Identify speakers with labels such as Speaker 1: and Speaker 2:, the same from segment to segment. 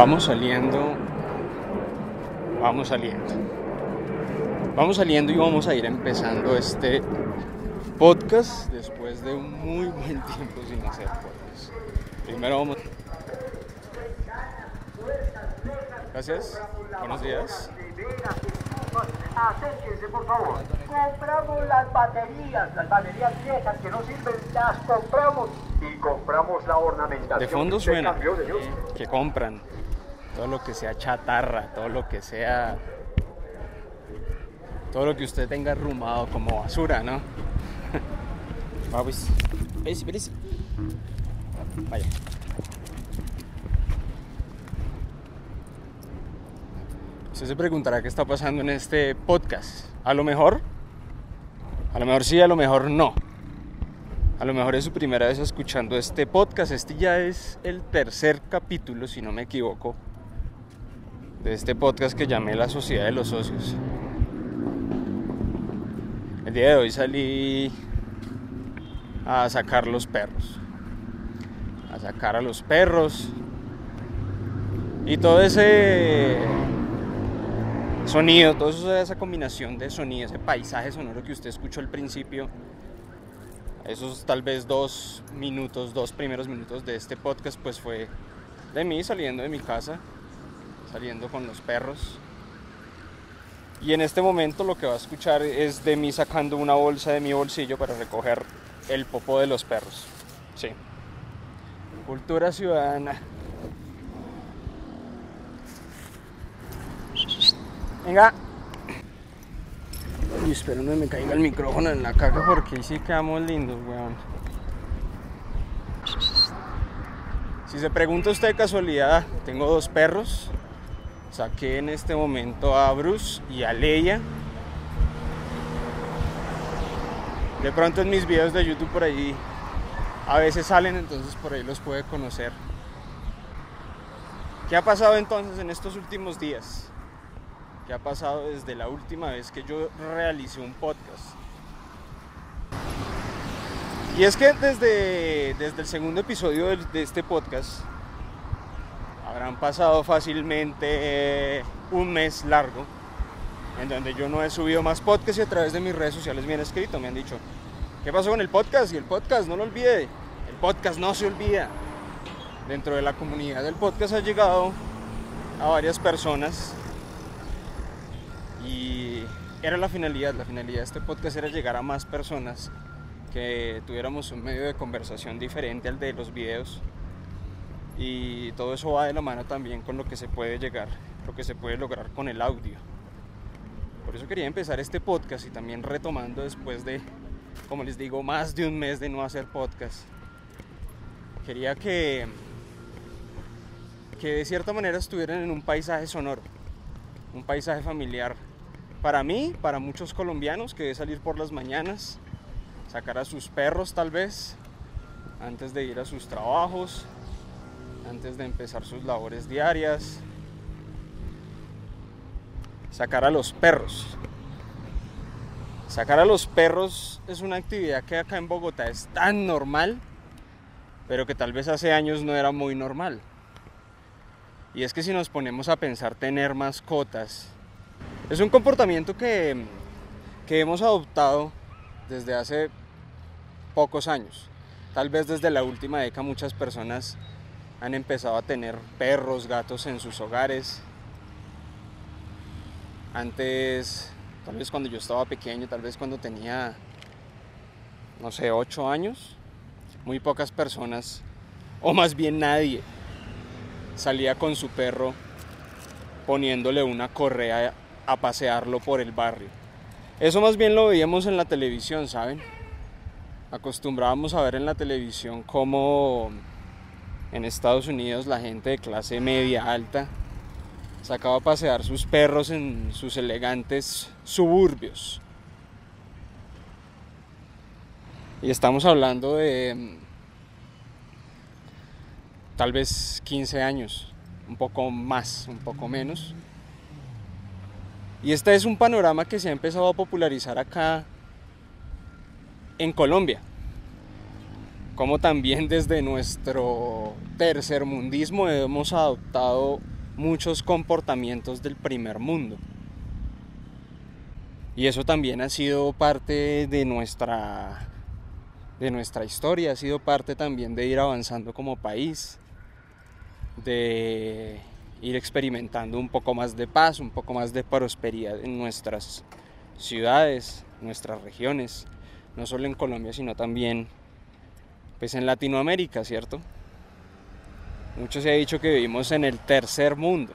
Speaker 1: Vamos saliendo. Vamos saliendo. Vamos saliendo y vamos a ir empezando este podcast después de un muy buen tiempo sin hacer podcast. Primero vamos. Gracias. Buenos días.
Speaker 2: Acérquense, por favor. Compramos las baterías, las baterías viejas que no sirven, las compramos y compramos la ornamentación.
Speaker 1: De fondo
Speaker 2: ¿Usted
Speaker 1: suena que compran todo lo que sea chatarra, todo lo que sea. Todo lo que usted tenga arrumado como basura, ¿no? Va, pues. Espérese. Vaya. Usted se preguntará qué está pasando en este podcast. A lo mejor, a lo mejor sí, a lo mejor no. A lo mejor es su primera vez escuchando este podcast. Este ya es el tercer capítulo, si no me equivoco, de este podcast que llamé La Sociedad de los Socios. El día de hoy salí a sacar los perros. A sacar a los perros. Y todo ese sonido, toda esa combinación de sonido, ese paisaje sonoro que usted escuchó al principio, esos tal vez dos minutos, dos primeros minutos de este podcast, pues fue de mí saliendo de mi casa, saliendo con los perros. Y en este momento lo que va a escuchar es de mí sacando una bolsa de mi bolsillo para recoger el popó de los perros. Sí. Cultura ciudadana. Venga. Y espero no me caiga el micrófono en la caca porque ahí sí quedamos lindos, weón. Si se pregunta usted de casualidad, tengo dos perros. Saqué en este momento a Bruce y a Leia. De pronto en mis videos de YouTube por ahí a veces salen, entonces por ahí los puede conocer. ¿Qué ha pasado entonces en estos últimos días? ¿Qué ha pasado desde la última vez que yo realicé un podcast? Y es que desde, desde el segundo episodio de, de este podcast habrán pasado fácilmente un mes largo en donde yo no he subido más podcasts y a través de mis redes sociales me han escrito, me han dicho, ¿qué pasó con el podcast? Y el podcast, no lo olvide, el podcast no se olvida. Dentro de la comunidad del podcast ha llegado a varias personas y era la finalidad, la finalidad de este podcast era llegar a más personas, que tuviéramos un medio de conversación diferente al de los videos y todo eso va de la mano también con lo que se puede llegar, lo que se puede lograr con el audio. Por eso quería empezar este podcast y también retomando después de, como les digo, más de un mes de no hacer podcast. Quería que, que de cierta manera estuvieran en un paisaje sonoro, un paisaje familiar. Para mí, para muchos colombianos, que es salir por las mañanas, sacar a sus perros tal vez, antes de ir a sus trabajos, antes de empezar sus labores diarias, sacar a los perros. Sacar a los perros es una actividad que acá en Bogotá es tan normal, pero que tal vez hace años no era muy normal. Y es que si nos ponemos a pensar tener mascotas, es un comportamiento que, que hemos adoptado desde hace pocos años. Tal vez desde la última década muchas personas han empezado a tener perros, gatos en sus hogares. Antes, tal vez cuando yo estaba pequeño, tal vez cuando tenía, no sé, 8 años, muy pocas personas, o más bien nadie, salía con su perro poniéndole una correa a pasearlo por el barrio. Eso más bien lo veíamos en la televisión, ¿saben? Acostumbrábamos a ver en la televisión cómo en Estados Unidos la gente de clase media alta sacaba a pasear sus perros en sus elegantes suburbios. Y estamos hablando de mm, tal vez 15 años, un poco más, un poco menos. Y este es un panorama que se ha empezado a popularizar acá en Colombia. Como también desde nuestro tercermundismo hemos adoptado muchos comportamientos del primer mundo. Y eso también ha sido parte de nuestra, de nuestra historia, ha sido parte también de ir avanzando como país, de ir experimentando un poco más de paz, un poco más de prosperidad en nuestras ciudades, nuestras regiones, no solo en Colombia, sino también pues en Latinoamérica, ¿cierto? Mucho se ha dicho que vivimos en el tercer mundo.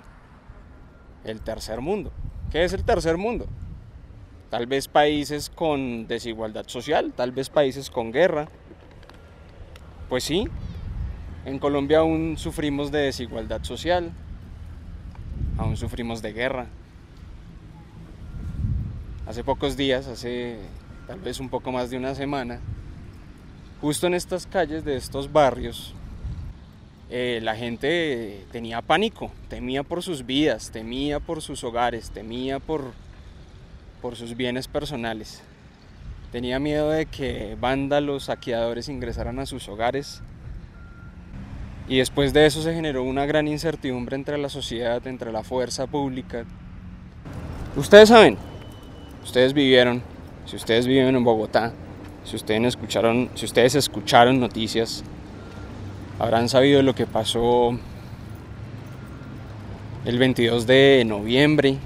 Speaker 1: El tercer mundo. ¿Qué es el tercer mundo? Tal vez países con desigualdad social, tal vez países con guerra. Pues sí, en Colombia aún sufrimos de desigualdad social, aún sufrimos de guerra. Hace pocos días, hace tal vez un poco más de una semana, justo en estas calles de estos barrios, eh, la gente tenía pánico, temía por sus vidas, temía por sus hogares, temía por, por sus bienes personales. Tenía miedo de que vándalos, saqueadores ingresaran a sus hogares. Y después de eso se generó una gran incertidumbre entre la sociedad, entre la fuerza pública. Ustedes saben, ustedes vivieron, si ustedes viven en Bogotá, si ustedes escucharon, si ustedes escucharon noticias habrán sabido lo que pasó el 22 de noviembre,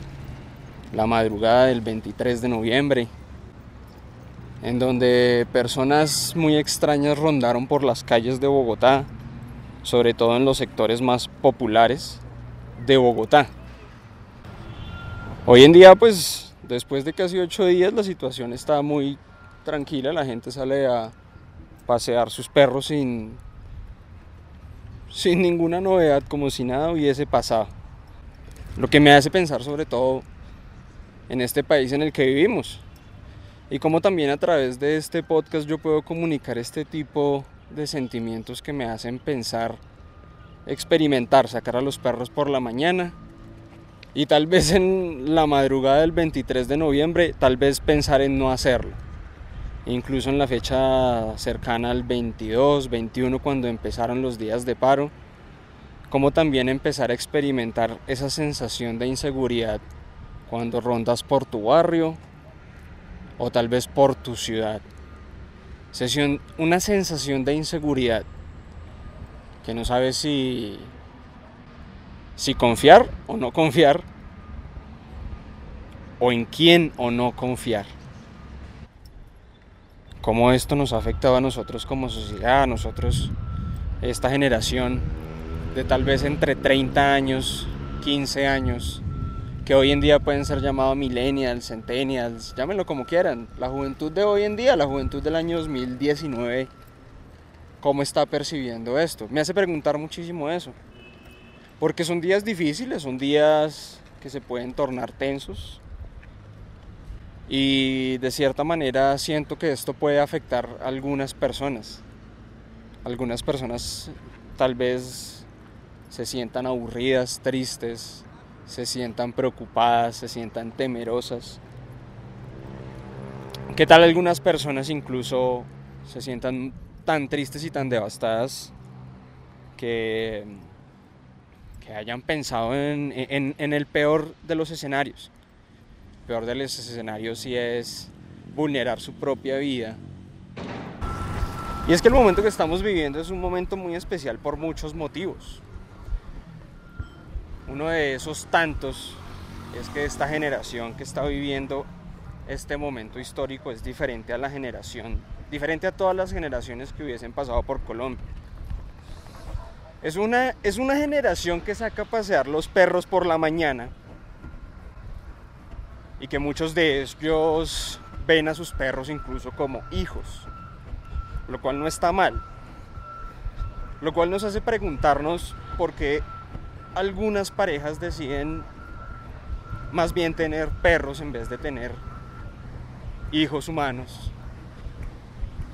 Speaker 1: la madrugada del 23 de noviembre, en donde personas muy extrañas rondaron por las calles de Bogotá, sobre todo en los sectores más populares de Bogotá. Hoy en día, pues, después de casi ocho días, la situación está muy tranquila, la gente sale a pasear sus perros sin sin ninguna novedad, como si nada hubiese pasado. Lo que me hace pensar sobre todo en este país en el que vivimos. Y como también a través de este podcast yo puedo comunicar este tipo de sentimientos que me hacen pensar, experimentar, sacar a los perros por la mañana y tal vez en la madrugada del 23 de noviembre, tal vez pensar en no hacerlo incluso en la fecha cercana al 22, 21, cuando empezaron los días de paro, como también empezar a experimentar esa sensación de inseguridad cuando rondas por tu barrio o tal vez por tu ciudad. una sensación de inseguridad que no sabes si, si confiar o no confiar o en quién o no confiar cómo esto nos ha afectado a nosotros como sociedad, a nosotros, esta generación de tal vez entre 30 años, 15 años, que hoy en día pueden ser llamados millennials, centennials, llámenlo como quieran. La juventud de hoy en día, la juventud del año 2019, ¿cómo está percibiendo esto? Me hace preguntar muchísimo eso. Porque son días difíciles, son días que se pueden tornar tensos, y de cierta manera siento que esto puede afectar a algunas personas. Algunas personas tal vez se sientan aburridas, tristes, se sientan preocupadas, se sientan temerosas. ¿Qué tal algunas personas incluso se sientan tan tristes y tan devastadas que, que hayan pensado en, en el peor de los escenarios? Peor de los escenarios sí es vulnerar su propia vida. Y es que el momento que estamos viviendo es un momento muy especial por muchos motivos. Uno de esos tantos es que esta generación que está viviendo este momento histórico es diferente a la generación, diferente a todas las generaciones que hubiesen pasado por Colombia. Es una, es una generación que saca a pasear los perros por la mañana y que muchos de ellos ven a sus perros incluso como hijos, lo cual no está mal. Lo cual nos hace preguntarnos por qué algunas parejas deciden más bien tener perros en vez de tener hijos humanos.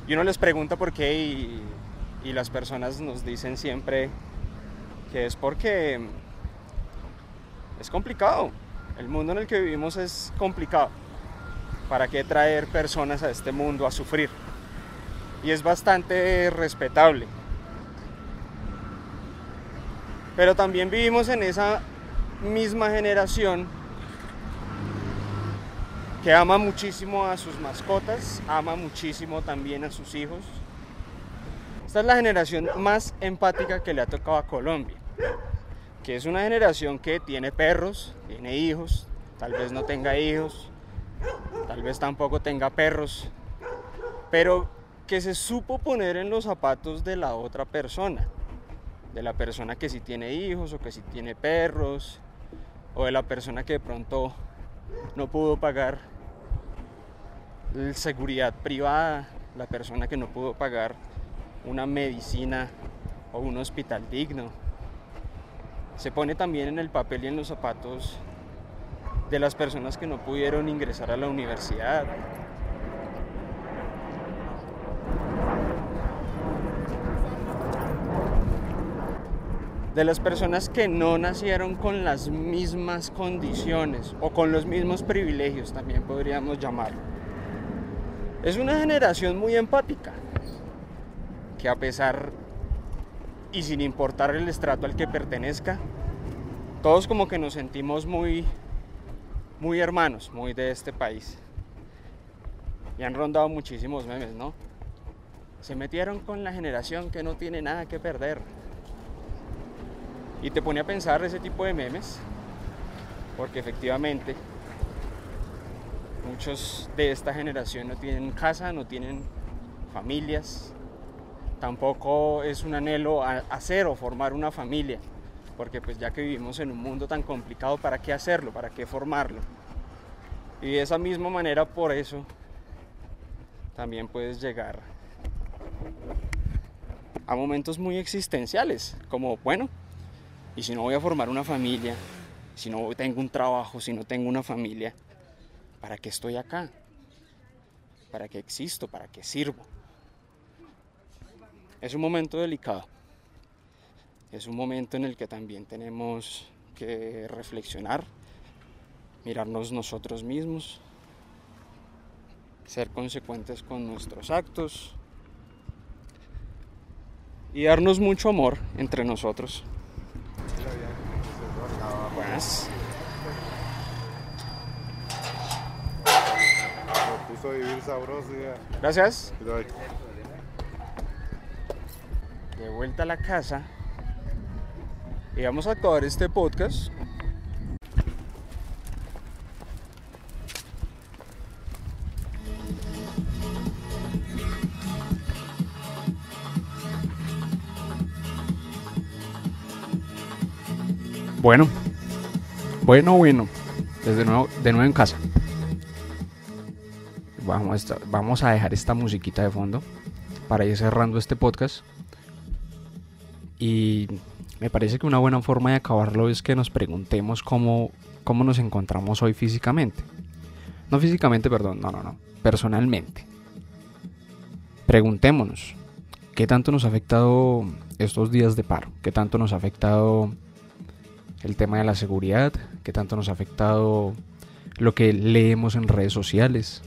Speaker 1: y uno les pregunta por qué y, y las personas nos dicen siempre que es porque es complicado. El mundo en el que vivimos es complicado. ¿Para qué traer personas a este mundo a sufrir? Y es bastante respetable. Pero también vivimos en esa misma generación que ama muchísimo a sus mascotas, ama muchísimo también a sus hijos. Esta es la generación más empática que le ha tocado a Colombia, que es una generación que tiene perros, tiene hijos, tal vez no tenga hijos, tal vez tampoco tenga perros, pero que se supo poner en los zapatos de la otra persona de la persona que sí tiene hijos o que sí tiene perros, o de la persona que de pronto no pudo pagar seguridad privada, la persona que no pudo pagar una medicina o un hospital digno. Se pone también en el papel y en los zapatos de las personas que no pudieron ingresar a la universidad, de las personas que no nacieron con las mismas condiciones o con los mismos privilegios, también podríamos llamarlo. Es una generación muy empática, que a pesar y sin importar el estrato al que pertenezca, todos como que nos sentimos muy, muy hermanos, muy de este país. Y han rondado muchísimos memes, ¿no? Se metieron con la generación que no tiene nada que perder. Y te pone a pensar ese tipo de memes, porque efectivamente muchos de esta generación no tienen casa, no tienen familias, tampoco es un anhelo hacer o formar una familia, porque pues ya que vivimos en un mundo tan complicado, ¿para qué hacerlo? ¿Para qué formarlo? Y de esa misma manera, por eso, también puedes llegar a momentos muy existenciales, como, bueno, y si no voy a formar una familia, si no tengo un trabajo, si no tengo una familia, ¿para qué estoy acá? ¿Para qué existo? ¿Para qué sirvo? Es un momento delicado. Es un momento en el que también tenemos que reflexionar, mirarnos nosotros mismos, ser consecuentes con nuestros actos y darnos mucho amor entre nosotros. Buenas. Gracias. De vuelta a la casa. Y vamos a acabar este podcast. Bueno, bueno, bueno. Desde nuevo, de nuevo en casa. Vamos a, vamos a dejar esta musiquita de fondo para ir cerrando este podcast. Y me parece que una buena forma de acabarlo es que nos preguntemos cómo, cómo nos encontramos hoy físicamente. No físicamente, perdón, no, no, no. Personalmente. Preguntémonos, ¿qué tanto nos ha afectado estos días de paro? ¿Qué tanto nos ha afectado el tema de la seguridad? ¿Qué tanto nos ha afectado lo que leemos en redes sociales?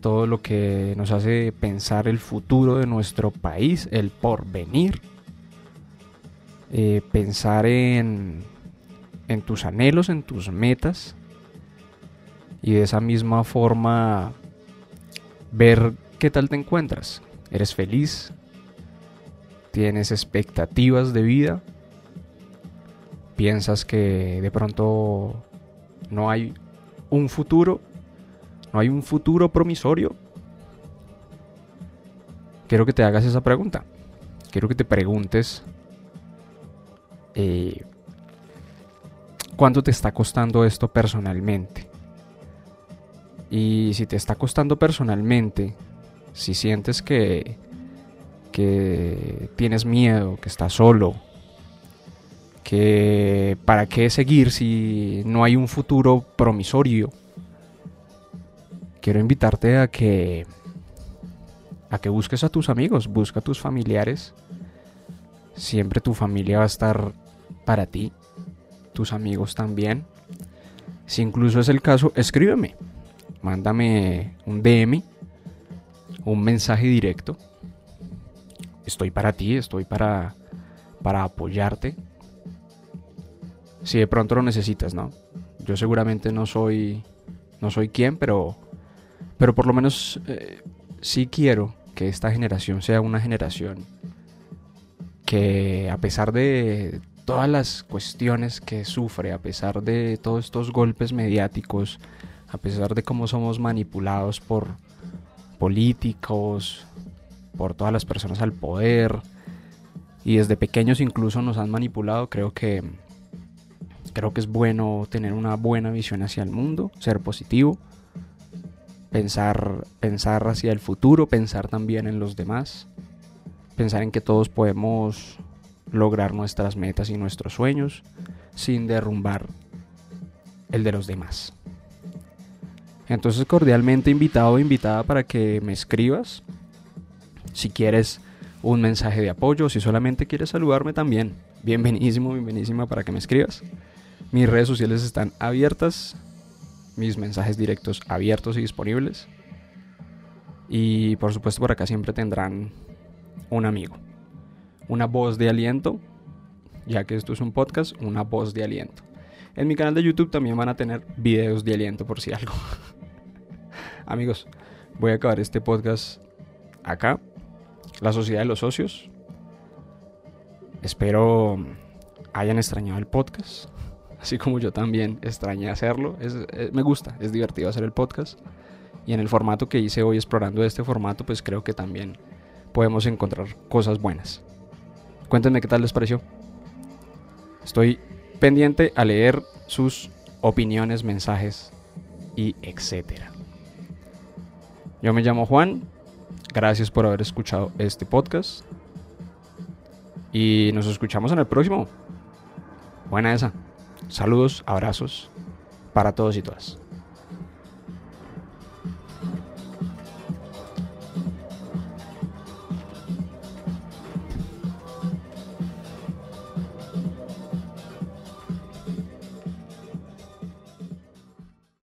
Speaker 1: Todo lo que nos hace pensar el futuro de nuestro país, el porvenir, eh, pensar en, en tus anhelos, en tus metas y de esa misma forma ver qué tal te encuentras. ¿Eres feliz? ¿Tienes expectativas de vida? ¿Piensas que de pronto no hay un futuro? ¿No hay un futuro promisorio? Quiero que te hagas esa pregunta. Quiero que te preguntes eh, cuánto te está costando esto personalmente. Y si te está costando personalmente, si sientes que, que tienes miedo, que estás solo, que para qué seguir si no hay un futuro promisorio, quiero invitarte a que a que busques a tus amigos, busca a tus familiares. Siempre tu familia va a estar para ti, tus amigos también. Si incluso es el caso, escríbeme, mándame un DM, un mensaje directo. Estoy para ti, estoy para, para apoyarte. Si de pronto lo necesitas, ¿no? Yo seguramente no soy, no soy quien, pero, pero por lo menos eh, sí quiero que esta generación sea una generación que a pesar de todas las cuestiones que sufre, a pesar de todos estos golpes mediáticos, a pesar de cómo somos manipulados por políticos, por todas las personas al poder, y desde pequeños incluso nos han manipulado, creo que creo que es bueno tener una buena visión hacia el mundo, ser positivo, pensar pensar hacia el futuro, pensar también en los demás, pensar en que todos podemos lograr nuestras metas y nuestros sueños sin derrumbar el de los demás. Entonces cordialmente invitado o invitada para que me escribas. Si quieres un mensaje de apoyo, si solamente quieres saludarme también, bienvenísimo, bienvenísima para que me escribas. Mis redes sociales están abiertas, mis mensajes directos abiertos y disponibles. Y por supuesto por acá siempre tendrán un amigo una voz de aliento, ya que esto es un podcast, una voz de aliento. En mi canal de YouTube también van a tener videos de aliento por si algo. Amigos, voy a acabar este podcast acá. La Sociedad de los Socios. Espero hayan extrañado el podcast. Así como yo también extrañé hacerlo. Eh, me gusta, es divertido hacer el podcast. Y en el formato que hice hoy explorando este formato, pues creo que también podemos encontrar cosas buenas. Cuéntenme qué tal les pareció. Estoy pendiente a leer sus opiniones, mensajes y etcétera. Yo me llamo Juan. Gracias por haber escuchado este podcast. Y nos escuchamos en el próximo. Buena esa. Saludos, abrazos para todos y todas.